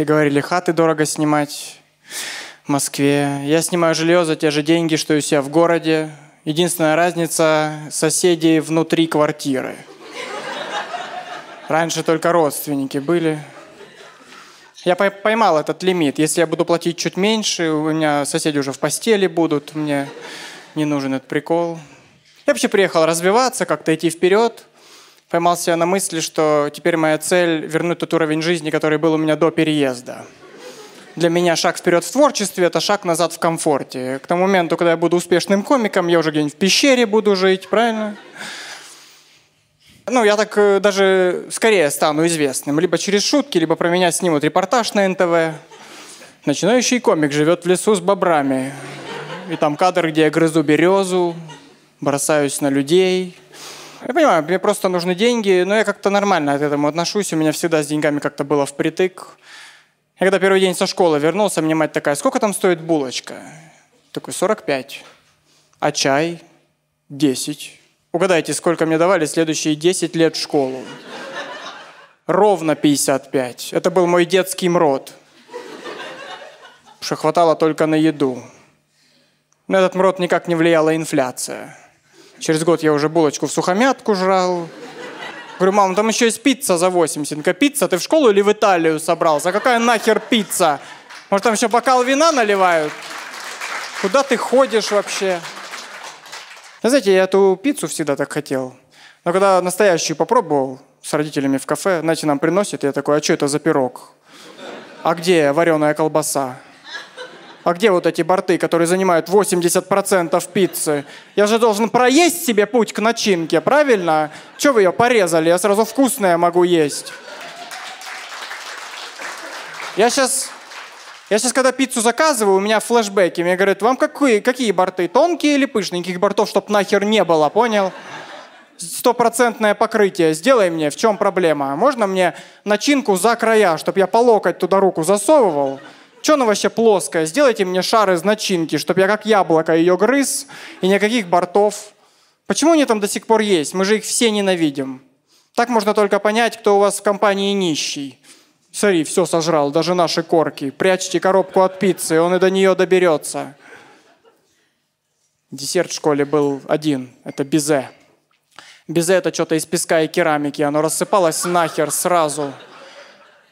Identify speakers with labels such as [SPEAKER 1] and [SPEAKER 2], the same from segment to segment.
[SPEAKER 1] Все говорили, хаты дорого снимать в Москве. Я снимаю жилье за те же деньги, что и у себя в городе. Единственная разница – соседи внутри квартиры. Раньше только родственники были. Я поймал этот лимит. Если я буду платить чуть меньше, у меня соседи уже в постели будут, мне не нужен этот прикол. Я вообще приехал развиваться, как-то идти вперед. Поймал себя на мысли, что теперь моя цель – вернуть тот уровень жизни, который был у меня до переезда. Для меня шаг вперед в творчестве – это шаг назад в комфорте. К тому моменту, когда я буду успешным комиком, я уже где-нибудь в пещере буду жить, правильно? Ну, я так э, даже скорее стану известным. Либо через шутки, либо про меня снимут репортаж на НТВ. Начинающий комик живет в лесу с бобрами. И там кадр, где я грызу березу, бросаюсь на людей. Я понимаю, мне просто нужны деньги, но я как-то нормально к этому отношусь. У меня всегда с деньгами как-то было впритык. Я когда первый день со школы вернулся, мне мать такая, сколько там стоит булочка? Такой, 45. А чай? 10. Угадайте, сколько мне давали следующие 10 лет в школу? Ровно 55. Это был мой детский мрот. Что хватало только на еду. На этот мрот никак не влияла инфляция. Через год я уже булочку в сухомятку жрал. Говорю, мам, там еще есть пицца за 80. Она пицца? Ты в школу или в Италию собрался? А какая нахер пицца? Может, там еще бокал вина наливают? Куда ты ходишь вообще? Знаете, я эту пиццу всегда так хотел. Но когда настоящую попробовал с родителями в кафе, знаете, нам приносят, я такой, а что это за пирог? А где вареная колбаса? А где вот эти борты, которые занимают 80% пиццы? Я же должен проесть себе путь к начинке, правильно? Че вы ее порезали? Я сразу вкусное могу есть. Я сейчас, я сейчас, когда пиццу заказываю, у меня флешбеки. Мне говорят, вам какие, какие борты? Тонкие или пышные? Никаких бортов, чтоб нахер не было, понял? Стопроцентное покрытие. Сделай мне, в чем проблема? Можно мне начинку за края, чтобы я по локоть туда руку засовывал? Что она вообще плоская? Сделайте мне шар из начинки, чтобы я как яблоко ее грыз, и никаких бортов. Почему они там до сих пор есть? Мы же их все ненавидим. Так можно только понять, кто у вас в компании нищий. Смотри, все сожрал, даже наши корки. Прячьте коробку от пиццы, он и до нее доберется. Десерт в школе был один, это безе. Безе это что-то из песка и керамики, оно рассыпалось нахер сразу.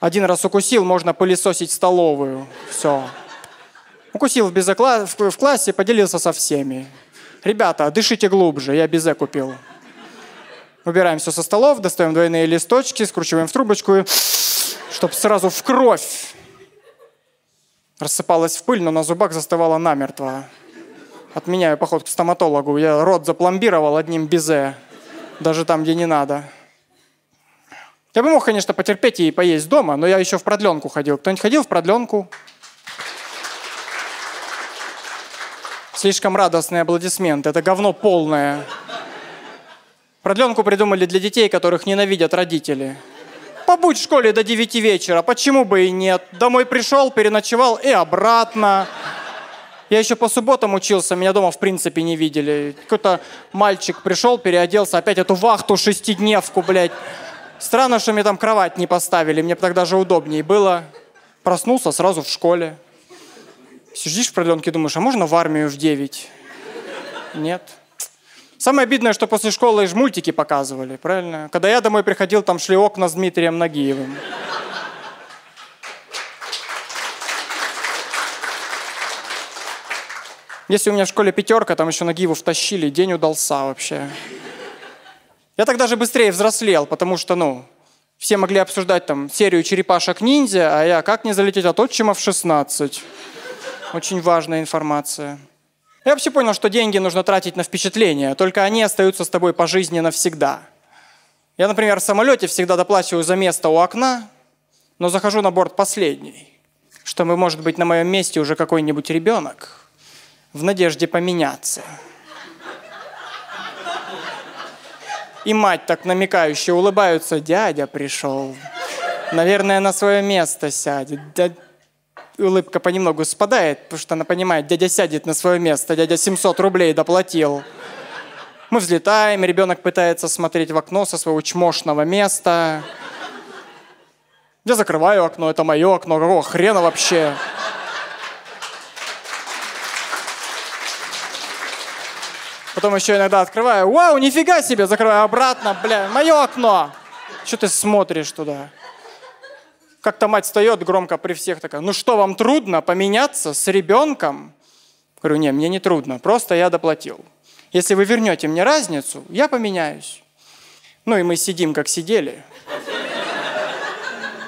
[SPEAKER 1] Один раз укусил, можно пылесосить столовую. Все. Укусил в, безе в классе, поделился со всеми. Ребята, дышите глубже, я безе купил. Убираем все со столов, достаем двойные листочки, скручиваем в трубочку, чтобы сразу в кровь. Рассыпалась в пыль, но на зубах застывала намертво. Отменяю поход к стоматологу. Я рот запломбировал одним безе. Даже там, где не надо. Я бы мог, конечно, потерпеть и поесть дома, но я еще в продленку ходил. Кто-нибудь ходил в продленку? Слишком радостный аплодисмент. Это говно полное. Продленку придумали для детей, которых ненавидят родители. Побудь в школе до 9 вечера, почему бы и нет? Домой пришел, переночевал и обратно. Я еще по субботам учился, меня дома в принципе не видели. Какой-то мальчик пришел, переоделся, опять эту вахту шестидневку, блядь. Странно, что мне там кровать не поставили, мне тогда же удобнее было. Проснулся сразу в школе. Сидишь в продленке, думаешь, а можно в армию в 9? Нет. Самое обидное, что после школы ж мультики показывали, правильно? Когда я домой приходил, там шли окна с Дмитрием Нагиевым. Если у меня в школе пятерка, там еще Нагиеву втащили, день удался вообще. Я тогда же быстрее взрослел, потому что, ну, все могли обсуждать там серию черепашек-ниндзя, а я как не залететь от отчима в 16. Очень важная информация. Я вообще понял, что деньги нужно тратить на впечатления, только они остаются с тобой по жизни навсегда. Я, например, в самолете всегда доплачиваю за место у окна, но захожу на борт последний, чтобы, может быть, на моем месте уже какой-нибудь ребенок в надежде поменяться – И мать так намекающе улыбаются. Дядя пришел. Наверное, на свое место сядет. Дядя... Улыбка понемногу спадает, потому что она понимает, дядя сядет на свое место, дядя 700 рублей доплатил. Мы взлетаем, ребенок пытается смотреть в окно со своего чмошного места. Я закрываю окно, это мое окно, какого хрена вообще? Потом еще иногда открываю, вау, нифига себе, закрываю обратно, бля, мое окно. Что ты смотришь туда? Как-то мать встает громко при всех такая, ну что, вам трудно поменяться с ребенком? Говорю, не, мне не трудно, просто я доплатил. Если вы вернете мне разницу, я поменяюсь. Ну и мы сидим, как сидели.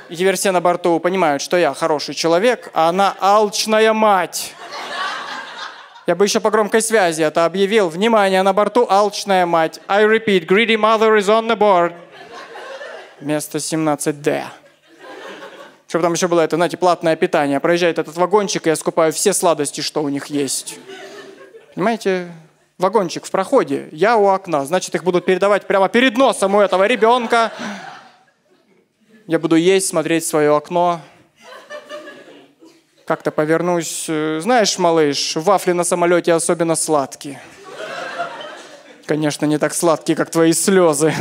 [SPEAKER 1] И теперь все на борту понимают, что я хороший человек, а она алчная мать. Я бы еще по громкой связи это объявил. Внимание, на борту алчная мать. I repeat, greedy mother is on the board. Место 17D. Чтобы там еще было это, знаете, платное питание. Проезжает этот вагончик, и я скупаю все сладости, что у них есть. Понимаете? Вагончик в проходе, я у окна. Значит, их будут передавать прямо перед носом у этого ребенка. Я буду есть, смотреть свое окно как-то повернусь. Э, знаешь, малыш, вафли на самолете особенно сладкие. Конечно, не так сладкие, как твои слезы.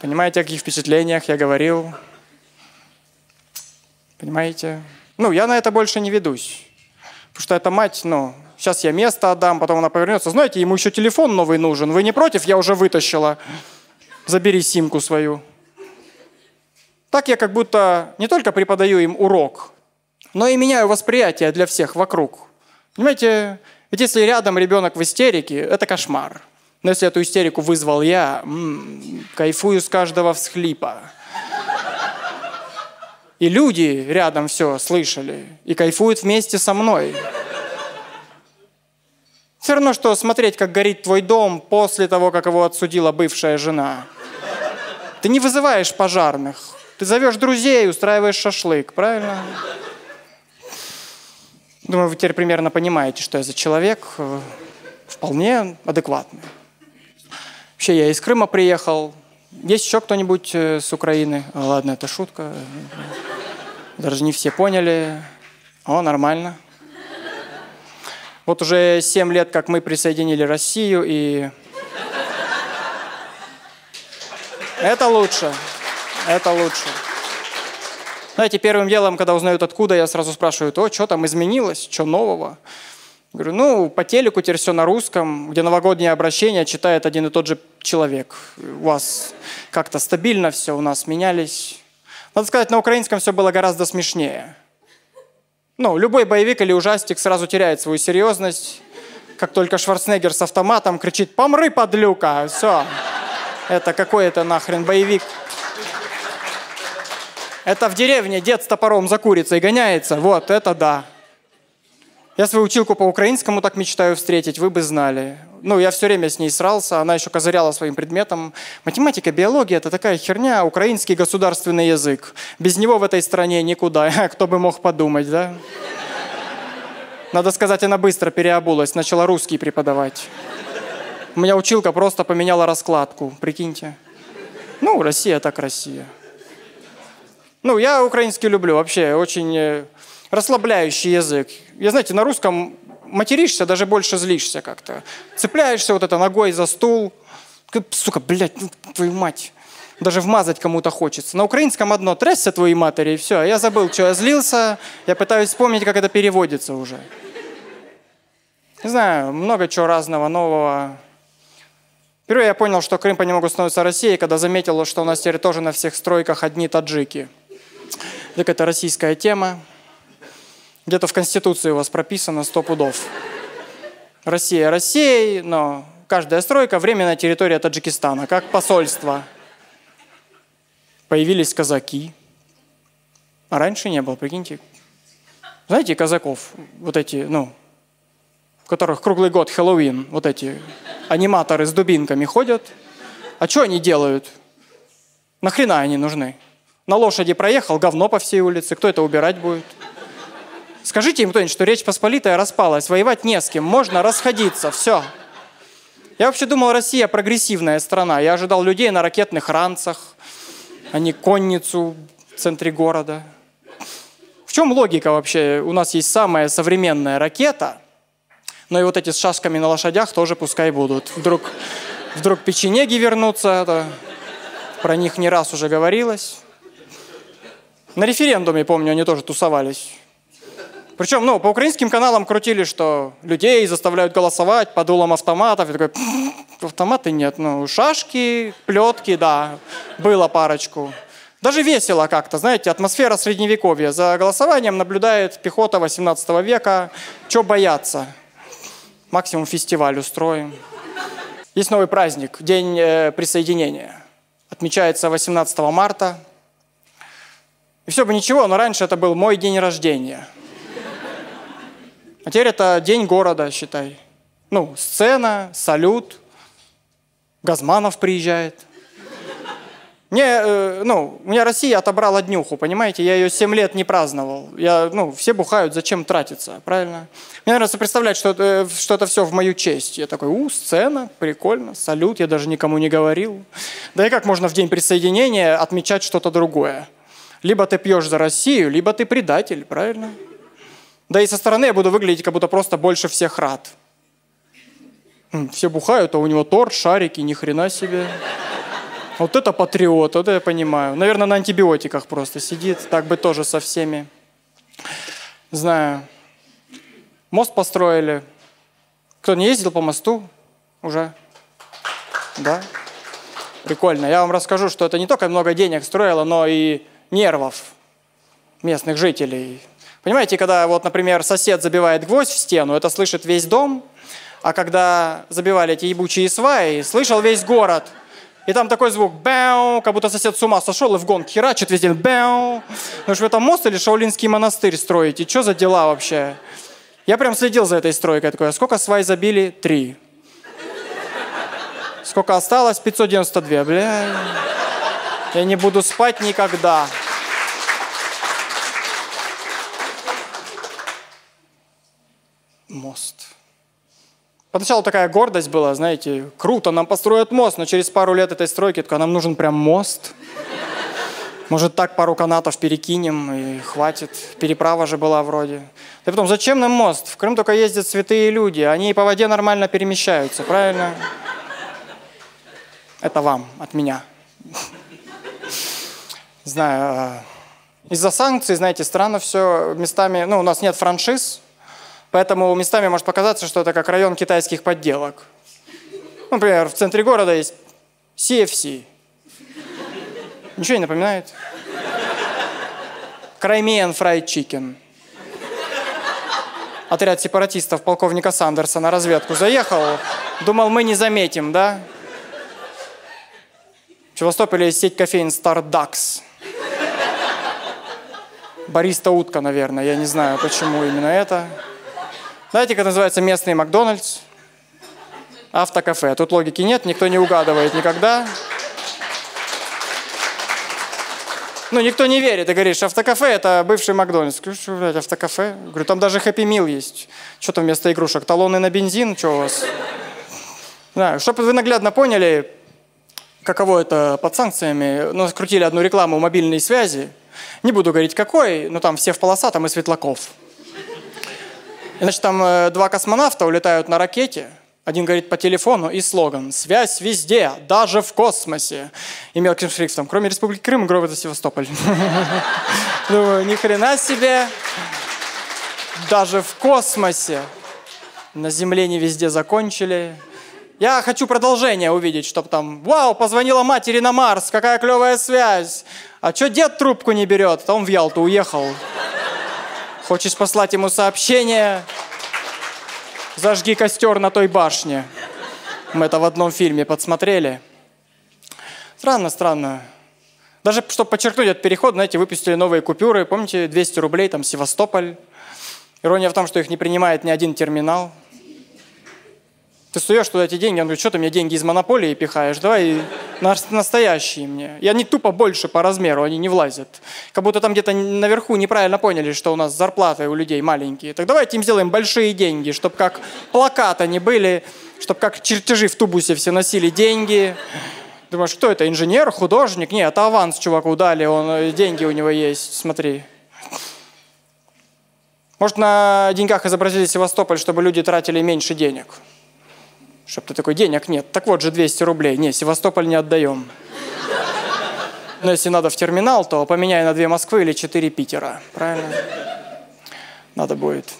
[SPEAKER 1] Понимаете, о каких впечатлениях я говорил? Понимаете? Ну, я на это больше не ведусь. Потому что эта мать, ну, сейчас я место отдам, потом она повернется. Знаете, ему еще телефон новый нужен. Вы не против? Я уже вытащила. Забери симку свою. Так я как будто не только преподаю им урок, но и меняю восприятие для всех вокруг. Понимаете, ведь если рядом ребенок в истерике, это кошмар. Но если эту истерику вызвал я, м-м, кайфую с каждого всхлипа. И люди рядом все слышали и кайфуют вместе со мной. Все равно, что смотреть, как горит твой дом после того, как его отсудила бывшая жена. Ты не вызываешь пожарных, ты зовешь друзей, устраиваешь шашлык, правильно? Думаю, вы теперь примерно понимаете, что я за человек. Э, вполне адекватный. Вообще, я из Крыма приехал. Есть еще кто-нибудь э, с Украины? А, ладно, это шутка. Даже не все поняли. О, нормально. Вот уже 7 лет, как мы присоединили Россию, и это лучше. Это лучше. Знаете, первым делом, когда узнают откуда, я сразу спрашиваю, о, что там изменилось, что нового? Говорю, ну, по телеку теперь все на русском, где новогоднее обращение читает один и тот же человек. У вас как-то стабильно все, у нас менялись. Надо сказать, на украинском все было гораздо смешнее. Ну, любой боевик или ужастик сразу теряет свою серьезность. Как только Шварценеггер с автоматом кричит «Помры, подлюка!» Все. Это какой это нахрен боевик. Это в деревне дед с топором за курицей гоняется. Вот, это да. Я свою училку по украинскому так мечтаю встретить, вы бы знали. Ну, я все время с ней срался, она еще козыряла своим предметом. Математика, биология – это такая херня, украинский государственный язык. Без него в этой стране никуда. Кто бы мог подумать, да? Надо сказать, она быстро переобулась, начала русский преподавать. У меня училка просто поменяла раскладку, прикиньте. Ну, Россия так Россия. Ну, я украинский люблю вообще, очень э, расслабляющий язык. Я, знаете, на русском материшься, даже больше злишься как-то. Цепляешься вот это ногой за стул. Сука, блядь, ну, твою мать. Даже вмазать кому-то хочется. На украинском одно, трясся твоей матери, и все. Я забыл, что я злился. Я пытаюсь вспомнить, как это переводится уже. Не знаю, много чего разного, нового. Впервые я понял, что Крым понемногу становится Россией, когда заметил, что у нас теперь тоже на всех стройках одни таджики – так это российская тема. Где-то в Конституции у вас прописано сто пудов. Россия Россией, но каждая стройка – временная территория Таджикистана, как посольство. Появились казаки. А раньше не было, прикиньте. Знаете, казаков, вот эти, ну, в которых круглый год Хэллоуин, вот эти аниматоры с дубинками ходят. А что они делают? Нахрена они нужны? На лошади проехал, говно по всей улице. Кто это убирать будет? Скажите им кто-нибудь, что Речь Посполитая распалась, воевать не с кем, можно расходиться, все. Я вообще думал, Россия прогрессивная страна. Я ожидал людей на ракетных ранцах, а не конницу в центре города. В чем логика вообще? У нас есть самая современная ракета, но и вот эти с шашками на лошадях тоже пускай будут. Вдруг, вдруг печенеги вернутся, это, про них не раз уже говорилось. На референдуме, помню, они тоже тусовались. Причем, ну, по украинским каналам крутили, что людей заставляют голосовать под дулом автоматов. И такой, автоматы нет, ну, шашки, плетки, да, было парочку. Даже весело как-то, знаете, атмосфера средневековья. За голосованием наблюдает пехота 18 века. Че бояться? Максимум фестиваль устроим. Есть новый праздник, День э, присоединения. Отмечается 18 марта. И все бы ничего, но раньше это был мой день рождения – а теперь это день города, считай. Ну, сцена, салют, Газманов приезжает. Мне, э, ну, у меня Россия отобрала днюху, понимаете? Я ее 7 лет не праздновал. Я, ну, все бухают, зачем тратиться, правильно? Мне нравится представлять, что это, что это все в мою честь. Я такой, у, сцена, прикольно, салют, я даже никому не говорил. Да и как можно в день присоединения отмечать что-то другое? Либо ты пьешь за Россию, либо ты предатель, правильно? Да и со стороны я буду выглядеть, как будто просто больше всех рад. Все бухают, а у него торт, шарики, ни хрена себе. Вот это патриот, вот это я понимаю. Наверное, на антибиотиках просто сидит, так бы тоже со всеми. Знаю. Мост построили. Кто не ездил по мосту уже? Да? Прикольно. Я вам расскажу, что это не только много денег строило, но и нервов местных жителей. Понимаете, когда вот, например, сосед забивает гвоздь в стену, это слышит весь дом, а когда забивали эти ебучие сваи, слышал весь город. И там такой звук бэу, как будто сосед с ума сошел и в гонг херачит везде бэу. Ну что, вы там мост или Шаулинский монастырь строите? Что за дела вообще? Я прям следил за этой стройкой. Такой, а сколько свай забили? Три. Сколько осталось? 592. Бля. Я не буду спать никогда. Мост. Поначалу такая гордость была, знаете, круто, нам построят мост, но через пару лет этой стройки только нам нужен прям мост. Может, так пару канатов перекинем и хватит. Переправа же была вроде. Да потом, зачем нам мост? В Крым только ездят святые люди, они и по воде нормально перемещаются, правильно? Это вам, от меня. Знаю, а, из-за санкций, знаете, странно все местами, ну, у нас нет франшиз, Поэтому местами может показаться, что это как район китайских подделок. Например, в центре города есть CFC. Ничего не напоминает? Краймен Fried Chicken. Отряд сепаратистов полковника Сандерса на разведку заехал. Думал, мы не заметим, да? В Севастополе есть сеть кофеин Starducks. Бариста утка, наверное. Я не знаю, почему именно это. Знаете, как называется местный Макдональдс? Автокафе. Тут логики нет, никто не угадывает никогда. Ну, никто не верит. Ты говоришь, автокафе – это бывший Макдональдс. Говорю, что, блядь, автокафе? Говорю, там даже Хэппи Мил есть. Что там вместо игрушек? Талоны на бензин? Что у вас? Да, чтобы вы наглядно поняли, каково это под санкциями. У нас крутили одну рекламу мобильной связи. Не буду говорить какой, но там все в полосатом и Светлаков. Значит, там э, два космонавта улетают на ракете. Один говорит по телефону и слоган «Связь везде, даже в космосе». И мелким шрифтом, кроме Республики Крым, город Севастополь. Думаю, ни хрена себе, даже в космосе. На Земле не везде закончили. Я хочу продолжение увидеть, чтобы там, вау, позвонила матери на Марс, какая клевая связь. А что дед трубку не берет? А он в Ялту уехал. Хочешь послать ему сообщение? Зажги костер на той башне. Мы это в одном фильме подсмотрели. Странно, странно. Даже чтобы подчеркнуть этот переход, знаете, выпустили новые купюры. Помните, 200 рублей, там Севастополь. Ирония в том, что их не принимает ни один терминал. Ты суешь туда эти деньги, он говорит, что ты мне деньги из монополии пихаешь, давай настоящие мне. И они тупо больше по размеру, они не влазят. Как будто там где-то наверху неправильно поняли, что у нас зарплаты у людей маленькие. Так давайте им сделаем большие деньги, чтобы как плакаты они были, чтобы как чертежи в тубусе все носили деньги. Думаешь, кто это, инженер, художник? Нет, это аванс чуваку дали, он, э, деньги у него есть, смотри. Может, на деньгах изобразили Севастополь, чтобы люди тратили меньше денег. Чтобы ты такой, денег нет. Так вот же 200 рублей. Не, Севастополь не отдаем. Но если надо в терминал, то поменяй на две Москвы или четыре Питера. Правильно? Надо будет.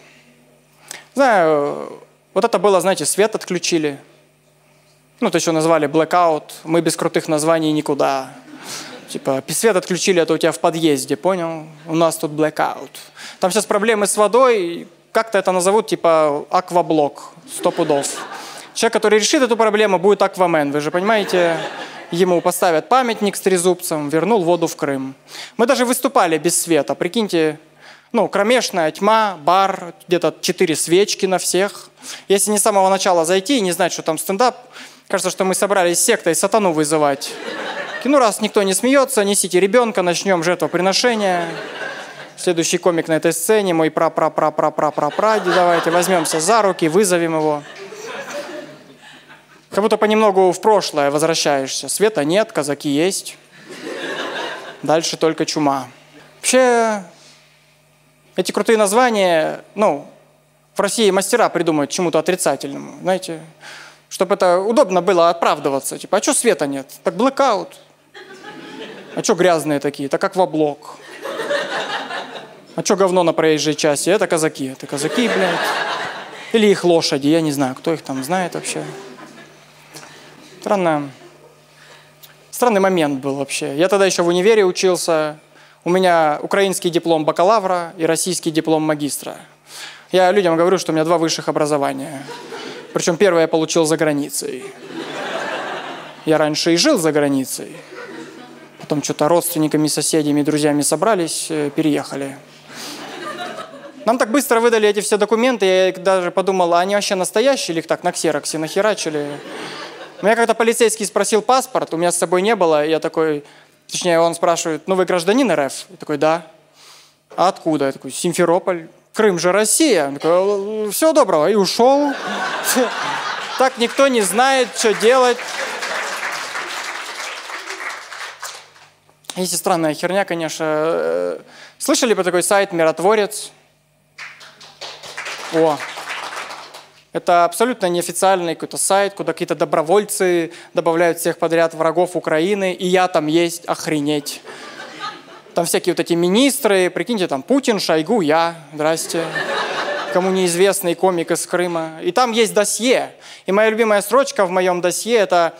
[SPEAKER 1] Знаю, вот это было, знаете, свет отключили. Ну, то еще назвали blackout. Мы без крутых названий никуда. Типа, свет отключили, это у тебя в подъезде, понял? У нас тут blackout. Там сейчас проблемы с водой, как-то это назовут, типа, акваблок, сто пудов. Человек, который решит эту проблему, будет аквамен, вы же понимаете? Ему поставят памятник с трезубцем, вернул воду в Крым. Мы даже выступали без света, прикиньте, ну, кромешная тьма, бар, где-то четыре свечки на всех. Если не с самого начала зайти и не знать, что там стендап, кажется, что мы собрались сектой сатану вызывать. Ну, раз никто не смеется, несите ребенка, начнем жертвоприношение. Следующий комик на этой сцене, мой пра пра пра пра пра пра пра давайте возьмемся за руки, вызовем его. Как будто понемногу в прошлое возвращаешься. Света нет, казаки есть. Дальше только чума. Вообще, эти крутые названия, ну, в России мастера придумают чему-то отрицательному, знаете, чтобы это удобно было оправдываться. Типа, а что света нет? Так блэкаут. А что грязные такие? Так как в облог. А что говно на проезжей части? Это казаки. Это казаки, блядь. Или их лошади, я не знаю, кто их там знает вообще. Странно. Странный момент был вообще. Я тогда еще в универе учился. У меня украинский диплом бакалавра и российский диплом магистра. Я людям говорю, что у меня два высших образования. Причем первое я получил за границей. Я раньше и жил за границей. Потом что-то родственниками, соседями, друзьями собрались, э, переехали. Нам так быстро выдали эти все документы, я даже подумал, а они вообще настоящие или их так на ксероксе нахерачили? Меня когда полицейский спросил паспорт, у меня с собой не было, я такой, точнее, он спрашивает, ну вы гражданин РФ? Я такой, да. А откуда? Я такой, Симферополь. Крым же Россия. Он такой, всего доброго. И ушел. Так никто не знает, что делать. Есть и странная херня, конечно. Э, слышали про такой сайт «Миротворец»? О, это абсолютно неофициальный какой-то сайт, куда какие-то добровольцы добавляют всех подряд врагов Украины, и я там есть, охренеть. Там всякие вот эти министры, прикиньте, там Путин, Шойгу, я, здрасте. Кому неизвестный комик из Крыма. И там есть досье. И моя любимая строчка в моем досье – это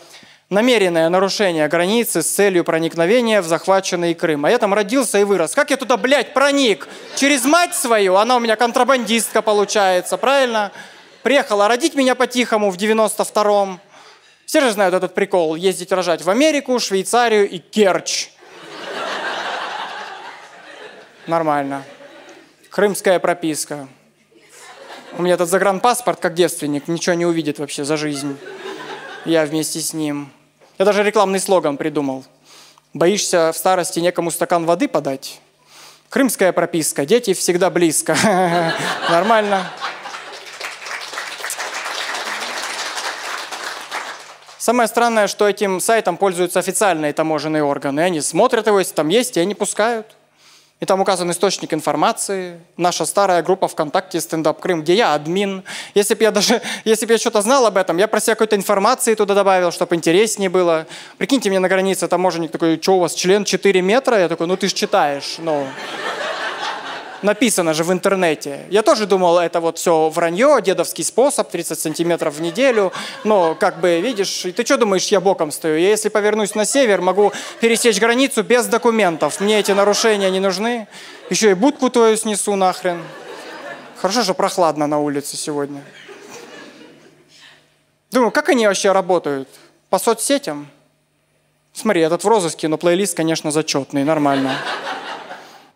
[SPEAKER 1] намеренное нарушение границы с целью проникновения в захваченный Крым. А я там родился и вырос. Как я туда, блядь, проник? Через мать свою? Она у меня контрабандистка получается, правильно? Приехала родить меня по-тихому в 92-м. Все же знают этот прикол. Ездить рожать в Америку, Швейцарию и Керчь. Нормально. Крымская прописка. У меня этот загранпаспорт, как девственник, ничего не увидит вообще за жизнь. Я вместе с ним. Я даже рекламный слоган придумал. Боишься в старости некому стакан воды подать? Крымская прописка. Дети всегда близко. Нормально. Самое странное, что этим сайтом пользуются официальные таможенные органы. Они смотрят его, если там есть, и они пускают. И там указан источник информации, наша старая группа ВКонтакте «Стендап Крым», где я админ. Если бы я даже, если бы я что-то знал об этом, я про себя какой-то информации туда добавил, чтобы интереснее было. Прикиньте, мне на границе таможенник такой, что у вас, член 4 метра? Я такой, ну ты ж читаешь, ну написано же в интернете. Я тоже думал, это вот все вранье, дедовский способ, 30 сантиметров в неделю. Но, как бы, видишь, ты что думаешь, я боком стою? Я, если повернусь на север, могу пересечь границу без документов. Мне эти нарушения не нужны. Еще и будку твою снесу нахрен. Хорошо, что прохладно на улице сегодня. Думаю, как они вообще работают? По соцсетям? Смотри, этот в розыске, но плейлист, конечно, зачетный, нормально.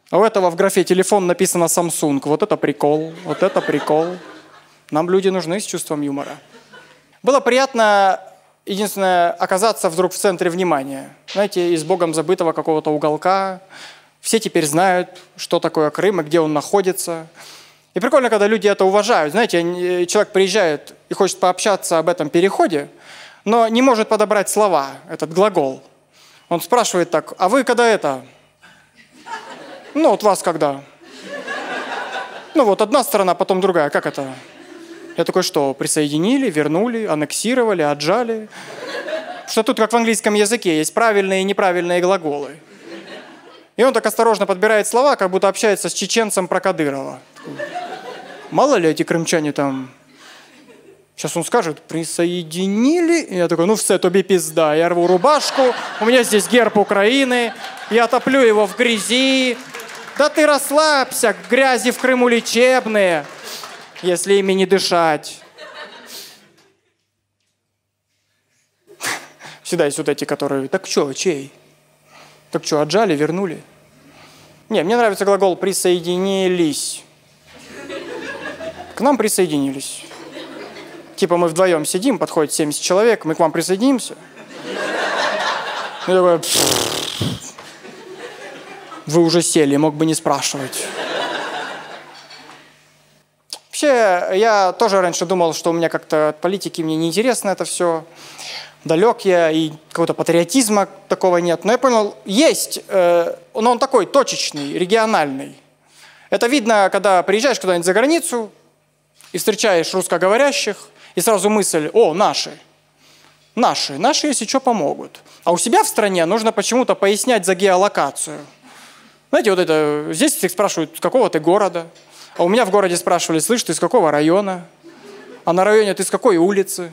[SPEAKER 1] А у этого в графе телефон написано Samsung. Вот это прикол, вот это прикол. Нам люди нужны с чувством юмора. Было приятно, единственное, оказаться вдруг в центре внимания. Знаете, из богом забытого какого-то уголка. Все теперь знают, что такое Крым и где он находится. И прикольно, когда люди это уважают. Знаете, э, человек приезжает и хочет пообщаться об этом переходе, но не может подобрать слова, этот глагол. Он спрашивает так, а вы когда это, ну, вот вас когда? Ну, вот одна сторона, потом другая. Как это? Я такой, что, присоединили, вернули, аннексировали, отжали? Что тут, как в английском языке, есть правильные и неправильные глаголы. И он так осторожно подбирает слова, как будто общается с чеченцем про Кадырова. Мало ли эти крымчане там... Сейчас он скажет, присоединили. И я такой, ну все, тобі пизда. Я рву рубашку, у меня здесь герб Украины, я топлю его в грязи. Да ты расслабься, грязи в Крыму лечебные, если ими не дышать. Всегда есть вот эти, которые, так что, чей? Так что, отжали, вернули? Не, мне нравится глагол «присоединились». К нам присоединились. Типа мы вдвоем сидим, подходит 70 человек, мы к вам присоединимся. Я такой, вы уже сели, мог бы не спрашивать. Вообще, я тоже раньше думал, что у меня как-то от политики мне неинтересно это все далек я, и какого-то патриотизма такого нет. Но я понял, есть, э, но он такой точечный, региональный. Это видно, когда приезжаешь куда-нибудь за границу и встречаешь русскоговорящих, и сразу мысль, о, наши. Наши, наши, если что, помогут. А у себя в стране нужно почему-то пояснять за геолокацию. Знаете, вот это, здесь их спрашивают, с какого ты города. А у меня в городе спрашивали, слышь, ты с какого района? А на районе ты с какой улицы?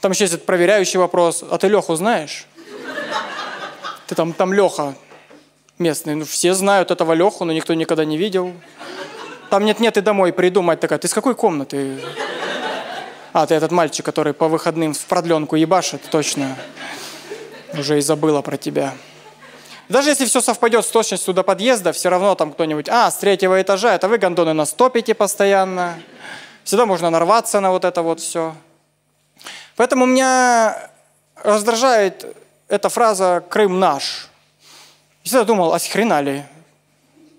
[SPEAKER 1] Там еще есть этот проверяющий вопрос. А ты Леху знаешь? Ты там, там Леха местный. Ну, все знают этого Леху, но никто никогда не видел. Там нет-нет и домой придумать такая. Ты с какой комнаты? А, ты этот мальчик, который по выходным в продленку ебашит, точно. Уже и забыла про тебя. Даже если все совпадет с точностью до подъезда, все равно там кто-нибудь, а, с третьего этажа, это вы гондоны на стопите постоянно. Всегда можно нарваться на вот это вот все. Поэтому меня раздражает эта фраза «Крым наш». Я всегда думал, а с хрена ли?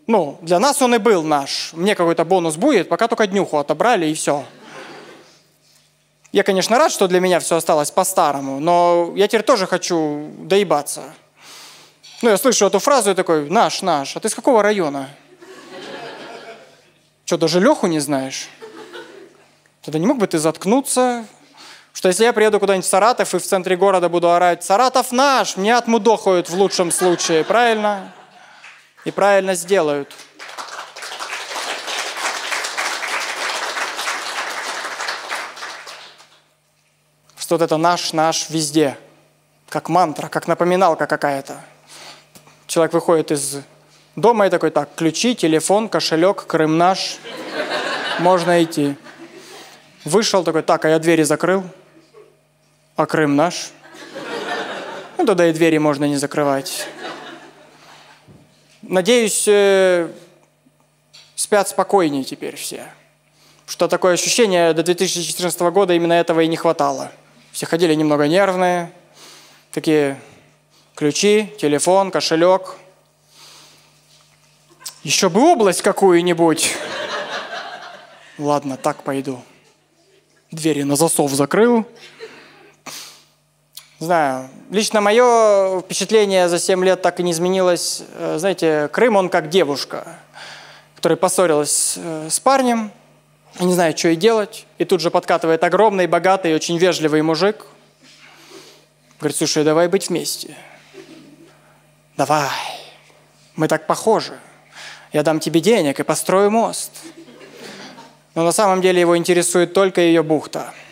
[SPEAKER 1] Ну, для нас он и был наш. Мне какой-то бонус будет, пока только днюху отобрали и все. Я, конечно, рад, что для меня все осталось по-старому, но я теперь тоже хочу доебаться. Ну, я слышу эту фразу и такой, наш, наш, а ты с какого района? Что, даже Леху не знаешь? Тогда не мог бы ты заткнуться, что если я приеду куда-нибудь в Саратов и в центре города буду орать «Саратов наш!», мне отмудохают в лучшем случае, правильно? И правильно сделают. Что вот это наш, наш везде. Как мантра, как напоминалка какая-то. Человек выходит из дома и такой, так, ключи, телефон, кошелек, Крым наш. Можно идти. Вышел такой, так, а я двери закрыл. А Крым наш? Ну, тогда и двери можно не закрывать. Надеюсь, э, спят спокойнее теперь все. Что такое ощущение до 2014 года именно этого и не хватало. Все ходили немного нервные, такие ключи, телефон, кошелек. Еще бы область какую-нибудь. Ладно, так пойду. Двери на засов закрыл, знаю, лично мое впечатление за 7 лет так и не изменилось. Э, знаете, Крым, он как девушка, которая поссорилась э, с парнем, и не знает, что ей делать, и тут же подкатывает огромный, богатый, очень вежливый мужик. Говорит, слушай, давай быть вместе. Давай, мы так похожи. Я дам тебе денег и построю мост. Но на самом деле его интересует только ее бухта –